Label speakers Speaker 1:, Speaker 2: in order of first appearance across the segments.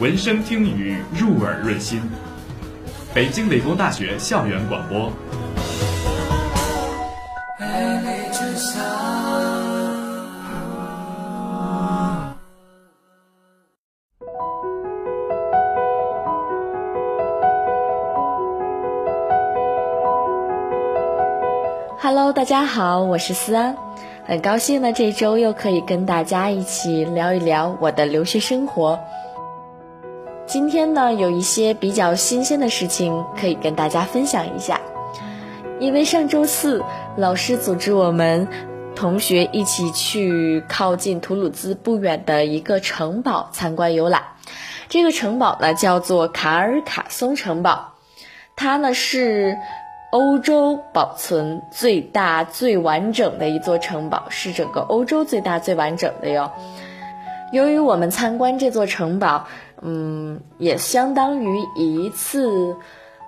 Speaker 1: 闻声听雨，入耳润心。北京理工大学校园广播。
Speaker 2: Hello，大家好，我是思安，很高兴呢，这周又可以跟大家一起聊一聊我的留学生活。今天呢，有一些比较新鲜的事情可以跟大家分享一下。因为上周四，老师组织我们同学一起去靠近图鲁兹不远的一个城堡参观游览。这个城堡呢，叫做卡尔卡松城堡，它呢是。欧洲保存最大、最完整的一座城堡，是整个欧洲最大、最完整的哟。由于我们参观这座城堡，嗯，也相当于一次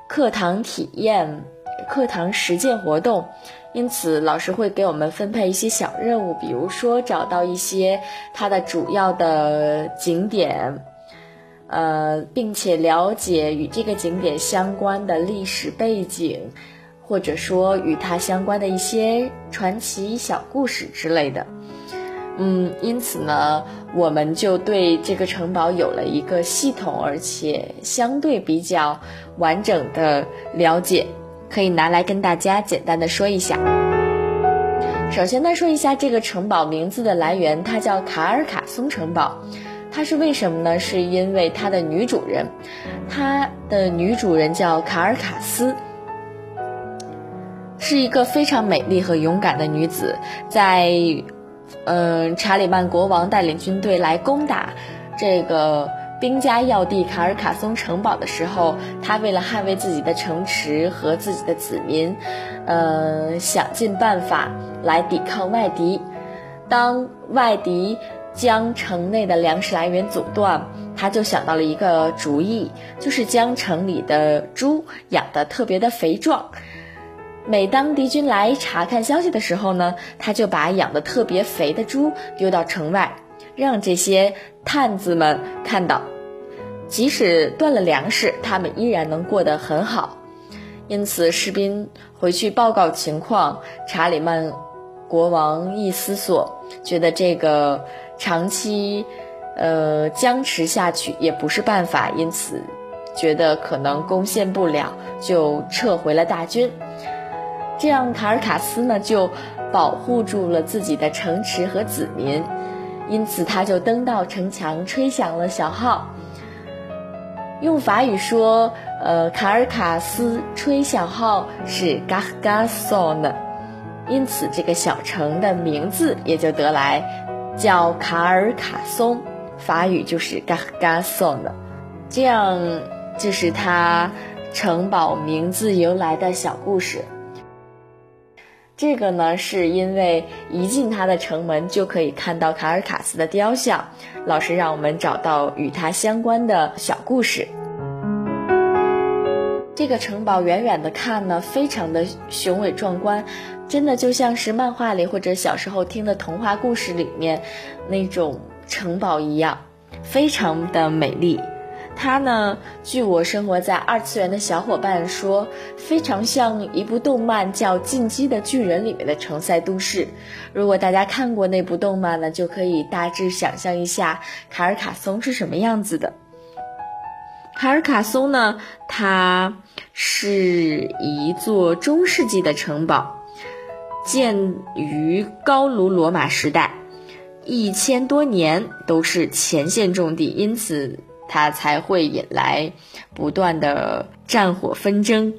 Speaker 2: 课堂体验、课堂实践活动，因此老师会给我们分配一些小任务，比如说找到一些它的主要的景点，呃，并且了解与这个景点相关的历史背景。或者说与它相关的一些传奇小故事之类的，嗯，因此呢，我们就对这个城堡有了一个系统而且相对比较完整的了解，可以拿来跟大家简单的说一下。首先呢，说一下这个城堡名字的来源，它叫卡尔卡松城堡，它是为什么呢？是因为它的女主人，它的女主人叫卡尔卡斯。是一个非常美丽和勇敢的女子，在，嗯，查理曼国王带领军队来攻打这个兵家要地卡尔卡松城堡的时候，他为了捍卫自己的城池和自己的子民，呃，想尽办法来抵抗外敌。当外敌将城内的粮食来源阻断，他就想到了一个主意，就是将城里的猪养得特别的肥壮。每当敌军来查看消息的时候呢，他就把养的特别肥的猪丢到城外，让这些探子们看到，即使断了粮食，他们依然能过得很好。因此，士兵回去报告情况，查理曼国王一思索，觉得这个长期，呃，僵持下去也不是办法，因此觉得可能攻陷不了，就撤回了大军。这样，卡尔卡斯呢就保护住了自己的城池和子民，因此他就登到城墙，吹响了小号。用法语说，呃，卡尔卡斯吹小号是 g a h g a s o n 因此这个小城的名字也就得来，叫卡尔卡松。法语就是 g a h g a s o n。这样就是他城堡名字由来的小故事。这个呢，是因为一进它的城门就可以看到卡尔卡斯的雕像。老师让我们找到与它相关的小故事。这个城堡远远的看呢，非常的雄伟壮观，真的就像是漫画里或者小时候听的童话故事里面那种城堡一样，非常的美丽。它呢，据我生活在二次元的小伙伴说，非常像一部动漫叫《进击的巨人》里面的城塞都市。如果大家看过那部动漫呢，就可以大致想象一下卡尔卡松是什么样子的。卡尔卡松呢，它是一座中世纪的城堡，建于高卢罗马时代，一千多年都是前线重地，因此。它才会引来不断的战火纷争。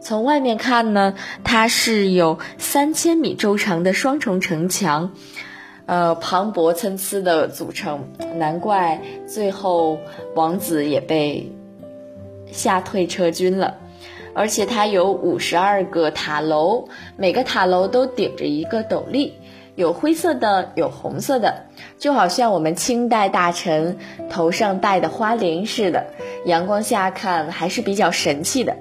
Speaker 2: 从外面看呢，它是有三千米周长的双重城墙，呃，磅礴参差的组成，难怪最后王子也被吓退撤军了。而且它有五十二个塔楼，每个塔楼都顶着一个斗笠，有灰色的，有红色的，就好像我们清代大臣头上戴的花翎似的。阳光下看还是比较神气的。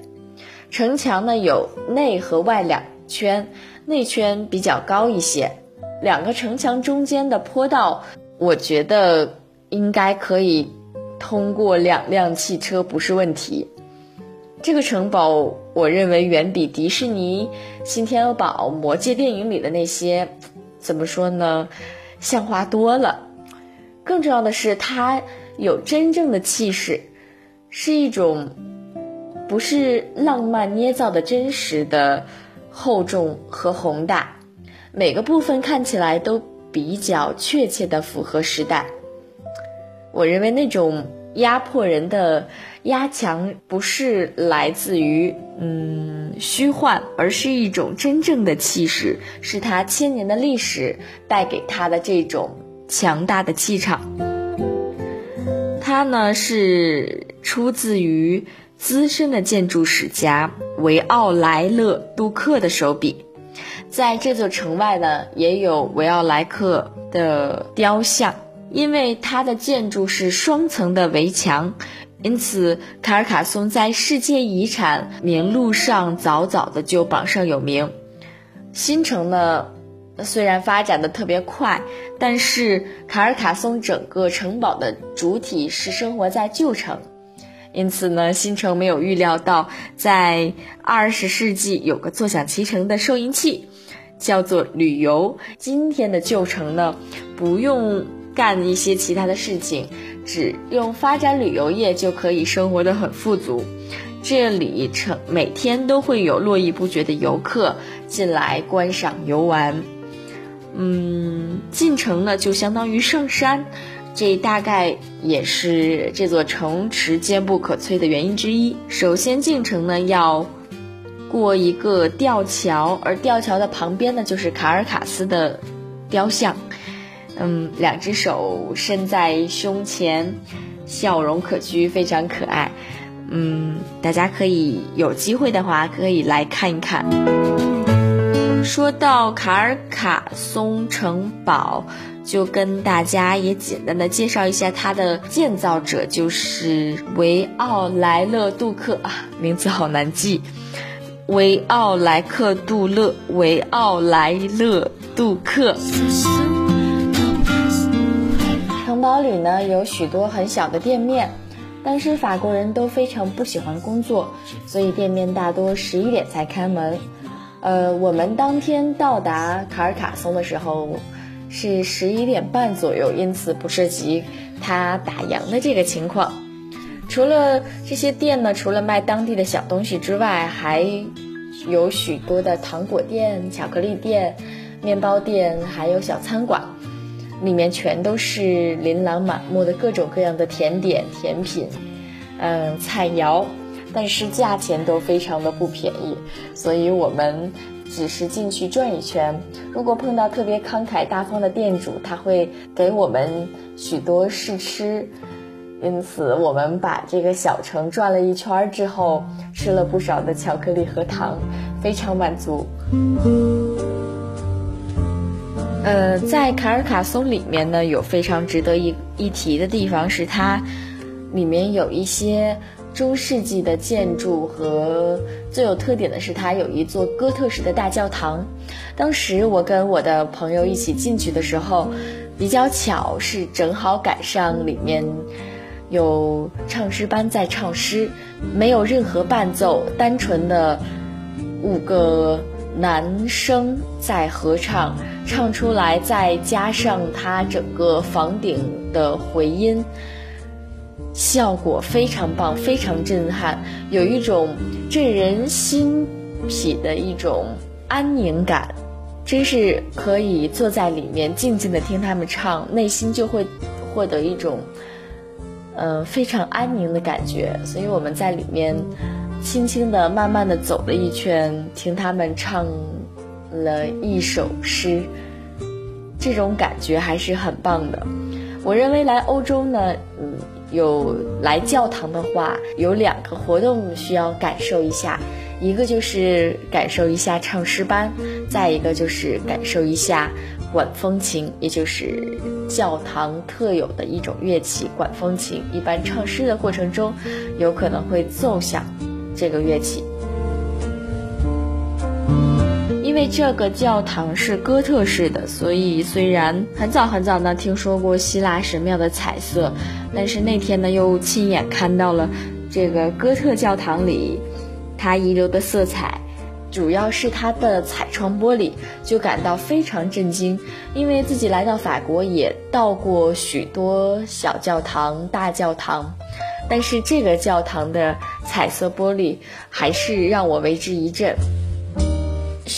Speaker 2: 城墙呢有内和外两圈，内圈比较高一些，两个城墙中间的坡道，我觉得应该可以通过两辆汽车不是问题。这个城堡，我认为远比迪士尼、新天鹅堡、魔戒电影里的那些，怎么说呢，像话多了。更重要的是，它有真正的气势，是一种不是浪漫捏造的真实的厚重和宏大，每个部分看起来都比较确切的符合时代。我认为那种。压迫人的压强不是来自于嗯虚幻，而是一种真正的气势，是他千年的历史带给他的这种强大的气场。他呢是出自于资深的建筑史家维奥莱勒杜克的手笔，在这座城外呢也有维奥莱克的雕像。因为它的建筑是双层的围墙，因此卡尔卡松在世界遗产名录上早早的就榜上有名。新城呢，虽然发展的特别快，但是卡尔卡松整个城堡的主体是生活在旧城，因此呢，新城没有预料到在二十世纪有个坐享其成的收银器，叫做旅游。今天的旧城呢，不用。干一些其他的事情，只用发展旅游业就可以生活的很富足。这里城每天都会有络绎不绝的游客进来观赏游玩。嗯，进城呢就相当于上山，这大概也是这座城池坚不可摧的原因之一。首先进城呢要过一个吊桥，而吊桥的旁边呢就是卡尔卡斯的雕像。嗯，两只手伸在胸前，笑容可掬，非常可爱。嗯，大家可以有机会的话可以来看一看。说到卡尔卡松城堡，就跟大家也简单的介绍一下它的建造者，就是维奥莱勒杜克，名字好难记。维奥莱克杜勒，维奥莱勒杜克。里呢有许多很小的店面，但是法国人都非常不喜欢工作，所以店面大多十一点才开门。呃，我们当天到达卡尔卡松的时候是十一点半左右，因此不涉及他打烊的这个情况。除了这些店呢，除了卖当地的小东西之外，还有许多的糖果店、巧克力店、面包店，还有小餐馆。里面全都是琳琅满目的各种各样的甜点、甜品，嗯，菜肴，但是价钱都非常的不便宜，所以我们只是进去转一圈。如果碰到特别慷慨大方的店主，他会给我们许多试吃。因此，我们把这个小城转了一圈之后，吃了不少的巧克力和糖，非常满足。呃，在卡尔卡松里面呢，有非常值得一一提的地方，是它里面有一些中世纪的建筑，和最有特点的是它有一座哥特式的大教堂。当时我跟我的朋友一起进去的时候，比较巧是正好赶上里面有唱诗班在唱诗，没有任何伴奏，单纯的五个男生在合唱。唱出来，再加上它整个房顶的回音，效果非常棒，非常震撼，有一种震人心脾的一种安宁感，真是可以坐在里面静静的听他们唱，内心就会获得一种嗯非常安宁的感觉。所以我们在里面轻轻的、慢慢的走了一圈，听他们唱。了一首诗，这种感觉还是很棒的。我认为来欧洲呢，嗯，有来教堂的话，有两个活动需要感受一下，一个就是感受一下唱诗班，再一个就是感受一下管风琴，也就是教堂特有的一种乐器——管风琴。一般唱诗的过程中，有可能会奏响这个乐器。因为这个教堂是哥特式的，所以虽然很早很早呢听说过希腊神庙的彩色，但是那天呢又亲眼看到了这个哥特教堂里它遗留的色彩。主要是它的彩窗玻璃，就感到非常震惊。因为自己来到法国也到过许多小教堂、大教堂，但是这个教堂的彩色玻璃还是让我为之一振。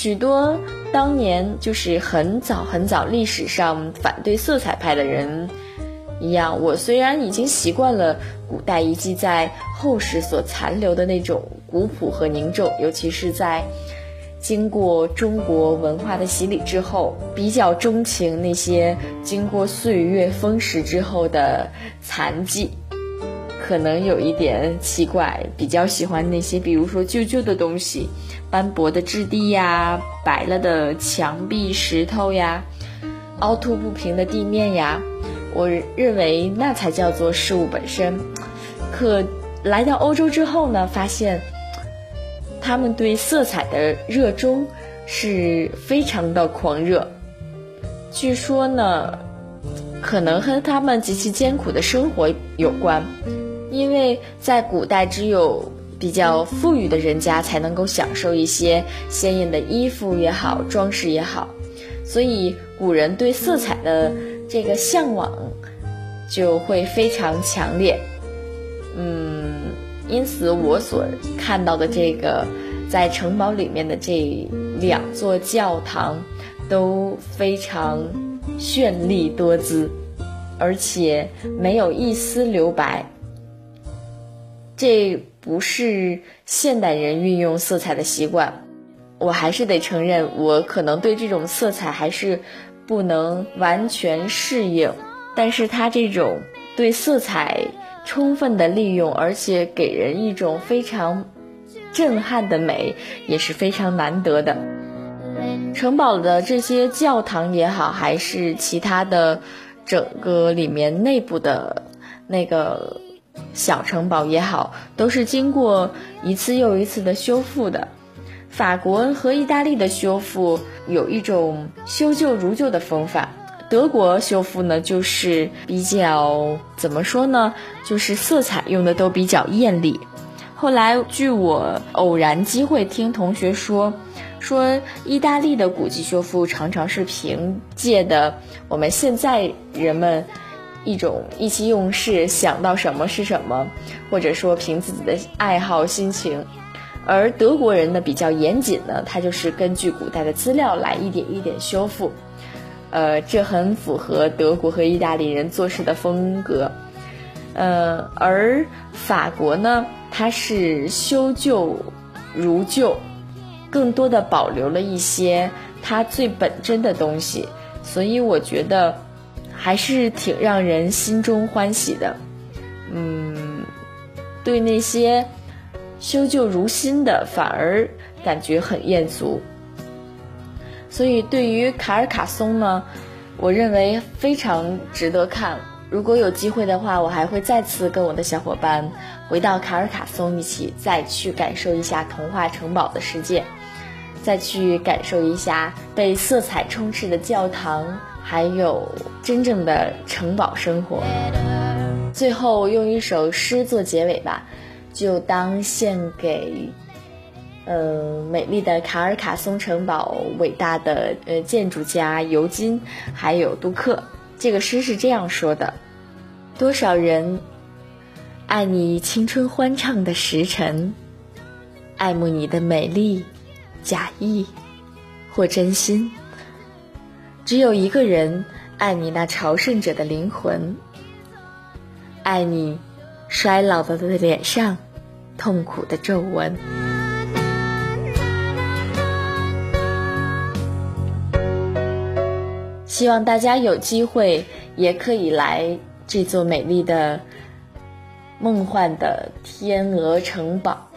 Speaker 2: 许多当年就是很早很早历史上反对色彩派的人一样，我虽然已经习惯了古代遗迹在后世所残留的那种。古朴和凝重，尤其是在经过中国文化的洗礼之后，比较钟情那些经过岁月风蚀之后的残迹。可能有一点奇怪，比较喜欢那些，比如说旧旧的东西，斑驳的质地呀，白了的墙壁、石头呀，凹凸不平的地面呀。我认为那才叫做事物本身。可来到欧洲之后呢，发现。他们对色彩的热衷是非常的狂热，据说呢，可能和他们极其艰苦的生活有关，因为在古代只有比较富裕的人家才能够享受一些鲜艳的衣服也好，装饰也好，所以古人对色彩的这个向往就会非常强烈，嗯。因此，我所看到的这个在城堡里面的这两座教堂都非常绚丽多姿，而且没有一丝留白。这不是现代人运用色彩的习惯，我还是得承认，我可能对这种色彩还是不能完全适应。但是它这种对色彩。充分的利用，而且给人一种非常震撼的美，也是非常难得的。城堡的这些教堂也好，还是其他的整个里面内部的那个小城堡也好，都是经过一次又一次的修复的。法国和意大利的修复有一种修旧如旧的风范。德国修复呢，就是比较怎么说呢？就是色彩用的都比较艳丽。后来据我偶然机会听同学说，说意大利的古迹修复常常是凭借的我们现在人们一种意气用事，想到什么是什么，或者说凭自己的爱好心情。而德国人呢比较严谨呢，他就是根据古代的资料来一点一点修复。呃，这很符合德国和意大利人做事的风格。呃，而法国呢，它是修旧如旧，更多的保留了一些它最本真的东西，所以我觉得还是挺让人心中欢喜的。嗯，对那些修旧如新的，反而感觉很艳俗。所以，对于卡尔卡松呢，我认为非常值得看。如果有机会的话，我还会再次跟我的小伙伴回到卡尔卡松，一起再去感受一下童话城堡的世界，再去感受一下被色彩充斥的教堂，还有真正的城堡生活。最后用一首诗做结尾吧，就当献给。呃，美丽的卡尔卡松城堡，伟大的呃建筑家尤金，还有杜克。这个诗是这样说的：多少人爱你青春欢畅的时辰，爱慕你的美丽，假意或真心；只有一个人爱你那朝圣者的灵魂，爱你衰老了的脸上痛苦的皱纹。希望大家有机会也可以来这座美丽的、梦幻的天鹅城堡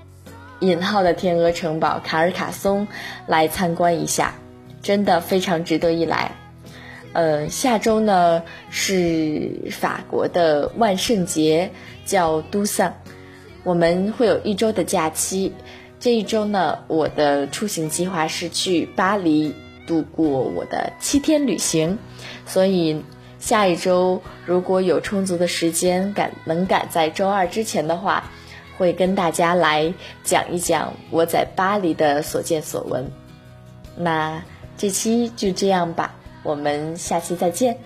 Speaker 2: （引号的天鹅城堡）卡尔卡松来参观一下，真的非常值得一来。呃，下周呢是法国的万圣节，叫都桑，我们会有一周的假期，这一周呢，我的出行计划是去巴黎度过我的七天旅行，所以下一周如果有充足的时间赶能赶在周二之前的话，会跟大家来讲一讲我在巴黎的所见所闻。那这期就这样吧，我们下期再见。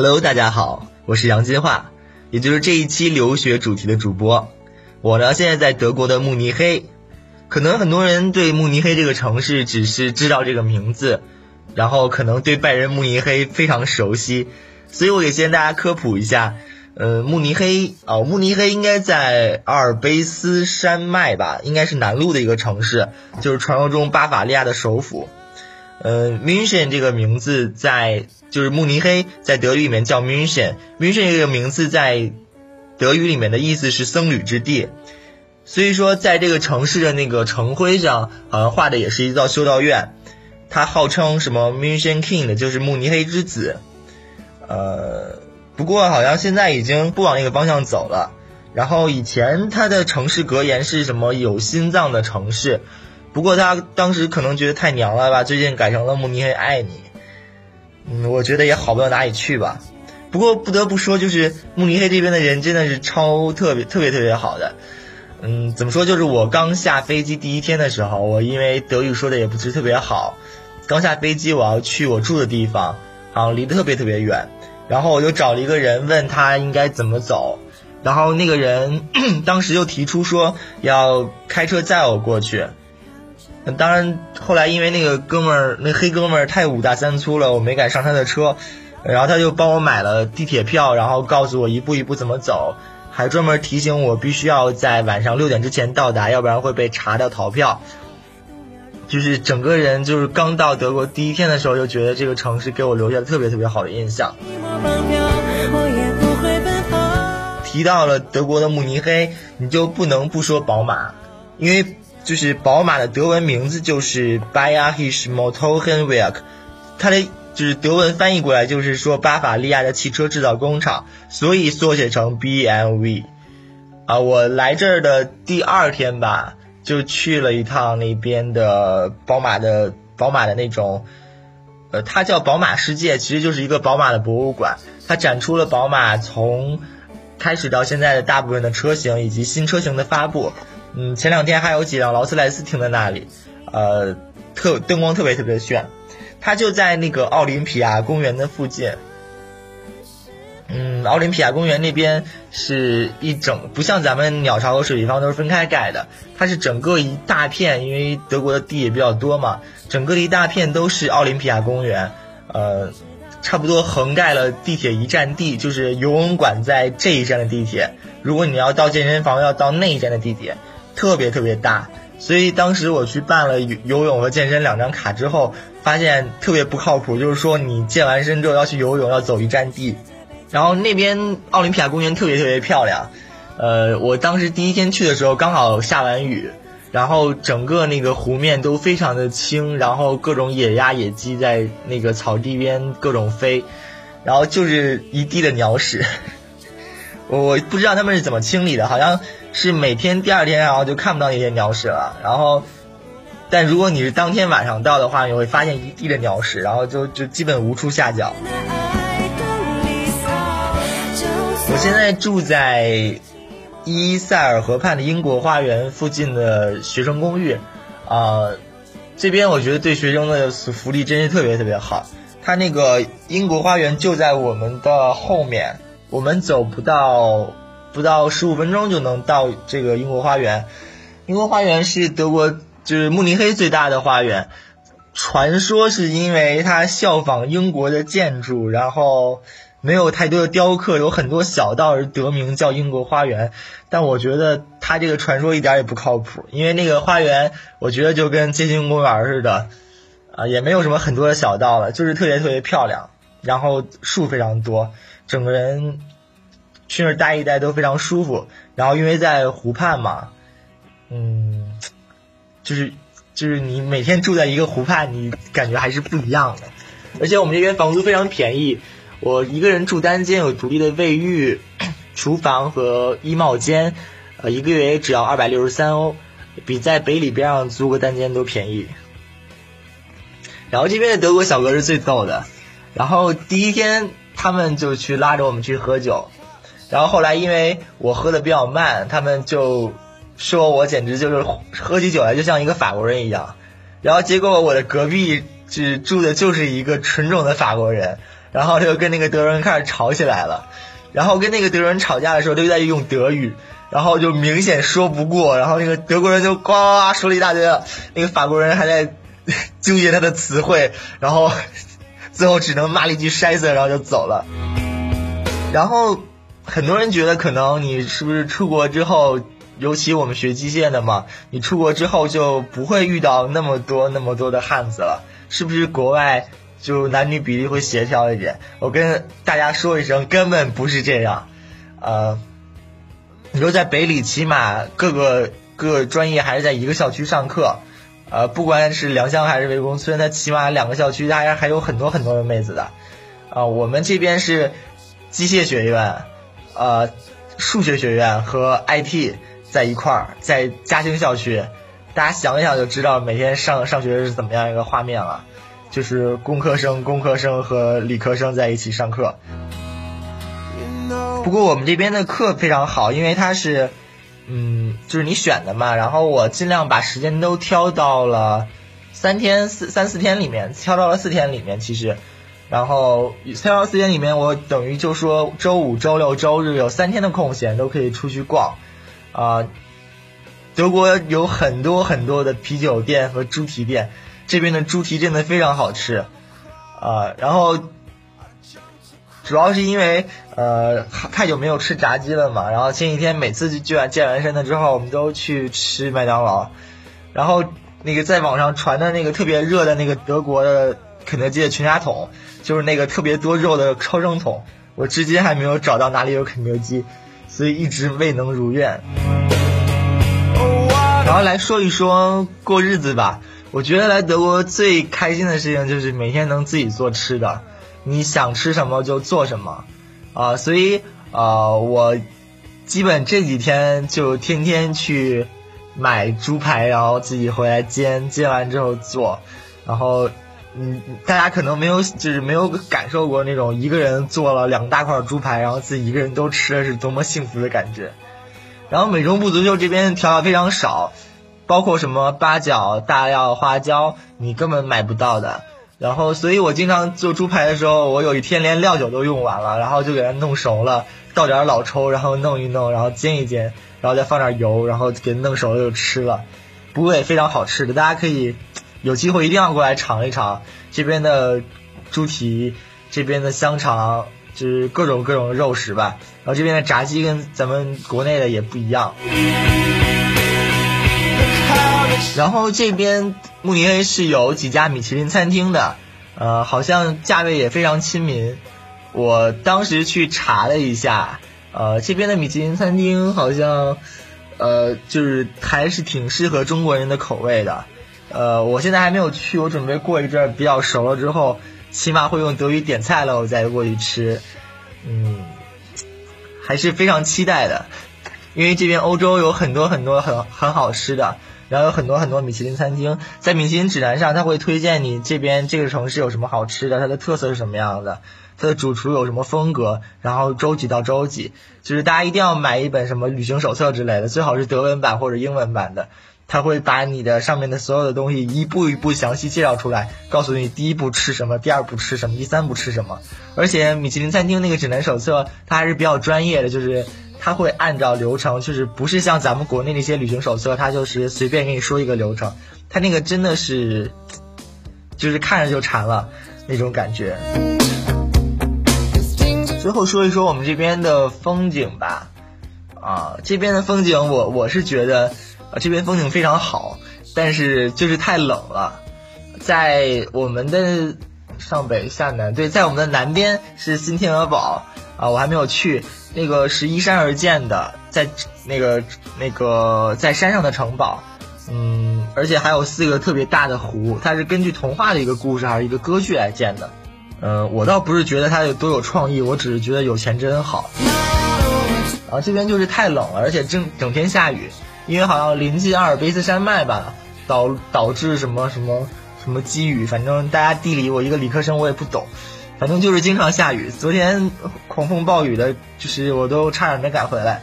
Speaker 3: Hello，大家好，我是杨金化，也就是这一期留学主题的主播。我呢现在在德国的慕尼黑，可能很多人对慕尼黑这个城市只是知道这个名字，然后可能对拜仁慕尼黑非常熟悉，所以我给先大家科普一下，呃，慕尼黑哦，慕尼黑应该在阿尔卑斯山脉吧，应该是南路的一个城市，就是传说中巴伐利亚的首府。呃，München 这个名字在就是慕尼黑，在德语里面叫 München。München 这个名字在德语里面的意思是僧侣之地，所以说在这个城市的那个城徽上，好像画的也是一座修道院。它号称什么 München King 的就是慕尼黑之子。呃，不过好像现在已经不往那个方向走了。然后以前它的城市格言是什么？有心脏的城市。不过他当时可能觉得太娘了吧，最近改成了慕尼黑爱你，嗯，我觉得也好不到哪里去吧。不过不得不说，就是慕尼黑这边的人真的是超特别特别特别好的，嗯，怎么说？就是我刚下飞机第一天的时候，我因为德语说的也不是特别好，刚下飞机我要去我住的地方，好像离得特别特别远，然后我就找了一个人问他应该怎么走，然后那个人 当时就提出说要开车载我过去。当然，后来因为那个哥们儿，那黑哥们儿太五大三粗了，我没敢上他的车，然后他就帮我买了地铁票，然后告诉我一步一步怎么走，还专门提醒我必须要在晚上六点之前到达，要不然会被查掉逃票。就是整个人就是刚到德国第一天的时候，就觉得这个城市给我留下了特别特别好的印象。提到了德国的慕尼黑，你就不能不说宝马，因为。就是宝马的德文名字就是 b a y e r i s h Motorenwerk，它的就是德文翻译过来就是说巴伐利亚的汽车制造工厂，所以缩写成 BMW。啊，我来这儿的第二天吧，就去了一趟那边的宝马的宝马的那种，呃，它叫宝马世界，其实就是一个宝马的博物馆，它展出了宝马从开始到现在的大部分的车型以及新车型的发布。嗯，前两天还有几辆劳斯莱斯停在那里，呃，特灯光特别特别炫。它就在那个奥林匹亚公园的附近。嗯，奥林匹亚公园那边是一整，不像咱们鸟巢和水立方都是分开盖的，它是整个一大片，因为德国的地也比较多嘛，整个一大片都是奥林匹亚公园，呃，差不多横盖了地铁一站地，就是游泳馆在这一站的地铁，如果你要到健身房，要到那一站的地铁，特别特别大，所以当时我去办了游游泳和健身两张卡之后，发现特别不靠谱，就是说你健完身之后要去游泳，要走一站地。然后那边奥林匹亚公园特别特别漂亮，呃，我当时第一天去的时候刚好下完雨，然后整个那个湖面都非常的清，然后各种野鸭野鸡在那个草地边各种飞，然后就是一地的鸟屎，我不知道他们是怎么清理的，好像是每天第二天然后就看不到那些鸟屎了，然后，但如果你是当天晚上到的话，你会发现一地的鸟屎，然后就就基本无处下脚。我现在住在伊塞尔河畔的英国花园附近的学生公寓，啊，这边我觉得对学生的福利真是特别特别好。它那个英国花园就在我们的后面，我们走不到不到十五分钟就能到这个英国花园。英国花园是德国就是慕尼黑最大的花园，传说是因为它效仿英国的建筑，然后。没有太多的雕刻，有很多小道而得名叫英国花园，但我觉得它这个传说一点也不靠谱，因为那个花园我觉得就跟街心公园似的，啊，也没有什么很多的小道了，就是特别特别漂亮，然后树非常多，整个人去那儿待一待都非常舒服，然后因为在湖畔嘛，嗯，就是就是你每天住在一个湖畔，你感觉还是不一样的，而且我们这边房租非常便宜。我一个人住单间，有独立的卫浴、厨房和衣帽间，呃，一个月也只要二百六十三欧，比在北里边上租个单间都便宜。然后这边的德国小哥是最逗的，然后第一天他们就去拉着我们去喝酒，然后后来因为我喝的比较慢，他们就说我简直就是喝起酒来就像一个法国人一样，然后结果我的隔壁只住的就是一个纯种的法国人。然后就跟那个德国人开始吵起来了，然后跟那个德国人吵架的时候，都在用德语，然后就明显说不过，然后那个德国人就呱呱呱说了一大堆，那个法国人还在 纠结他的词汇，然后最后只能骂了一句“筛子”，然后就走了。然后很多人觉得，可能你是不是出国之后，尤其我们学机械的嘛，你出国之后就不会遇到那么多那么多的汉子了，是不是国外？就男女比例会协调一点，我跟大家说一声，根本不是这样。呃，你说在北理，起码各个各个专业还是在一个校区上课。呃，不管是良乡还是魏公村，它起码两个校区，大家还有很多很多的妹子的。啊，我们这边是机械学院、呃，数学学院和 IT 在一块儿，在嘉兴校区，大家想一想就知道每天上上学是怎么样一个画面了。就是工科生、工科生和理科生在一起上课。不过我们这边的课非常好，因为它是，嗯，就是你选的嘛。然后我尽量把时间都挑到了三天四三四天里面，挑到了四天里面。其实，然后挑到四天里面，我等于就说周五、周六、周日有三天的空闲都可以出去逛。啊，德国有很多很多的啤酒店和猪蹄店。这边的猪蹄真的非常好吃，啊，然后主要是因为呃太久没有吃炸鸡了嘛，然后前几天每次就健完身了之后，我们都去吃麦当劳，然后那个在网上传的那个特别热的那个德国的肯德基的全家桶，就是那个特别多肉的超声桶，我至今还没有找到哪里有肯德基，所以一直未能如愿。然后来说一说过日子吧。我觉得来德国最开心的事情就是每天能自己做吃的，你想吃什么就做什么，啊，所以啊，我基本这几天就天天去买猪排，然后自己回来煎，煎完之后做，然后嗯，大家可能没有就是没有感受过那种一个人做了两大块猪排，然后自己一个人都吃的是多么幸福的感觉，然后美中不足就这边调料非常少，包括什么八角、大料、花椒，你根本买不到的。然后，所以我经常做猪排的时候，我有一天连料酒都用完了，然后就给它弄熟了，倒点老抽，然后弄一弄，然后煎一煎，然后再放点油，然后给弄熟了就吃了。不过也非常好吃的，大家可以有机会一定要过来尝一尝这边的猪蹄，这边的香肠，就是各种各种肉食吧。然后这边的炸鸡跟咱们国内的也不一样。然后这边慕尼黑是有几家米其林餐厅的，呃，好像价位也非常亲民。我当时去查了一下，呃，这边的米其林餐厅好像，呃，就是还是挺适合中国人的口味的。呃，我现在还没有去，我准备过一阵比较熟了之后，起码会用德语点菜了，我再过去吃。嗯，还是非常期待的，因为这边欧洲有很多很多很很好吃的。然后有很多很多米其林餐厅，在米其林指南上，他会推荐你这边这个城市有什么好吃的，它的特色是什么样的，它的主厨有什么风格，然后周几到周几，就是大家一定要买一本什么旅行手册之类的，最好是德文版或者英文版的，他会把你的上面的所有的东西一步一步详细介绍出来，告诉你第一步吃什么，第二步吃什么，第三步吃什么，而且米其林餐厅那个指南手册它还是比较专业的，就是。他会按照流程，就是不是像咱们国内那些旅行手册，他就是随便跟你说一个流程。他那个真的是，就是看着就馋了那种感觉。最后说一说我们这边的风景吧。啊，这边的风景，我我是觉得，啊，这边风景非常好，但是就是太冷了。在我们的上北下南，对，在我们的南边是新天鹅堡。啊，我还没有去，那个是依山而建的，在那个那个在山上的城堡，嗯，而且还有四个特别大的湖，它是根据童话的一个故事还是一个歌剧来建的，嗯，我倒不是觉得它有多有创意，我只是觉得有钱真好。然后这边就是太冷了，而且整整天下雨，因为好像临近阿尔卑斯山脉吧，导导致什么什么什么积雨，反正大家地理我一个理科生我也不懂。反正就是经常下雨，昨天狂风暴雨的，就是我都差点没赶回来。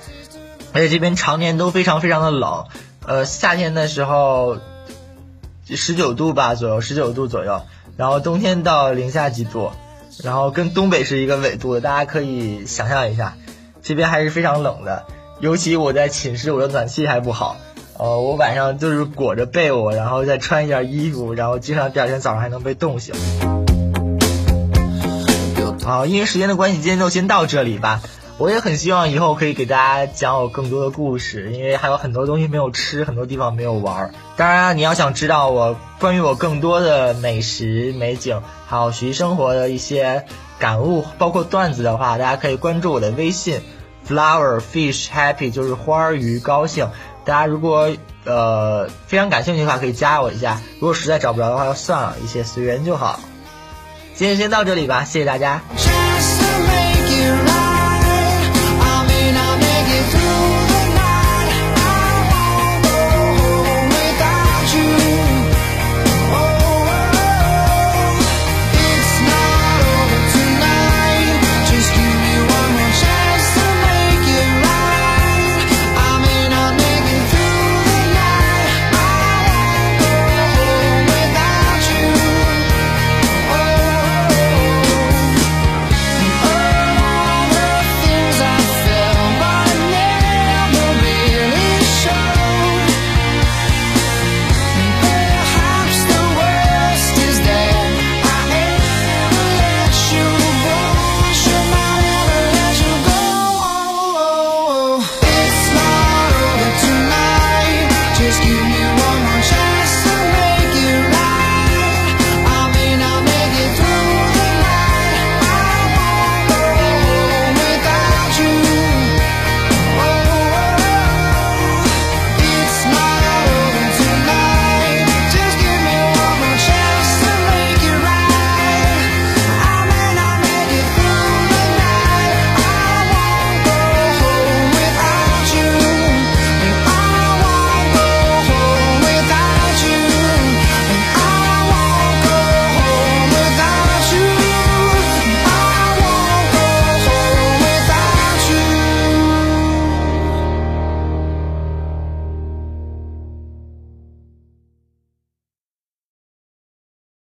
Speaker 3: 而且这边常年都非常非常的冷，呃，夏天的时候十九度吧左右，十九度左右，然后冬天到零下几度，然后跟东北是一个纬度的，大家可以想象一下，这边还是非常冷的。尤其我在寝室，我的暖气还不好，呃，我晚上就是裹着被窝，然后再穿一件衣服，然后经常第二天早上还能被冻醒。好，因为时间的关系，今天就先到这里吧。我也很希望以后可以给大家讲我更多的故事，因为还有很多东西没有吃，很多地方没有玩。当然，你要想知道我关于我更多的美食、美景，还有学习生活的一些感悟，包括段子的话，大家可以关注我的微信，flower fish happy，就是花儿鱼高兴。大家如果呃非常感兴趣的话，可以加我一下。如果实在找不着的话，就算了，一切随缘就好。今天先到这里吧，谢谢大家。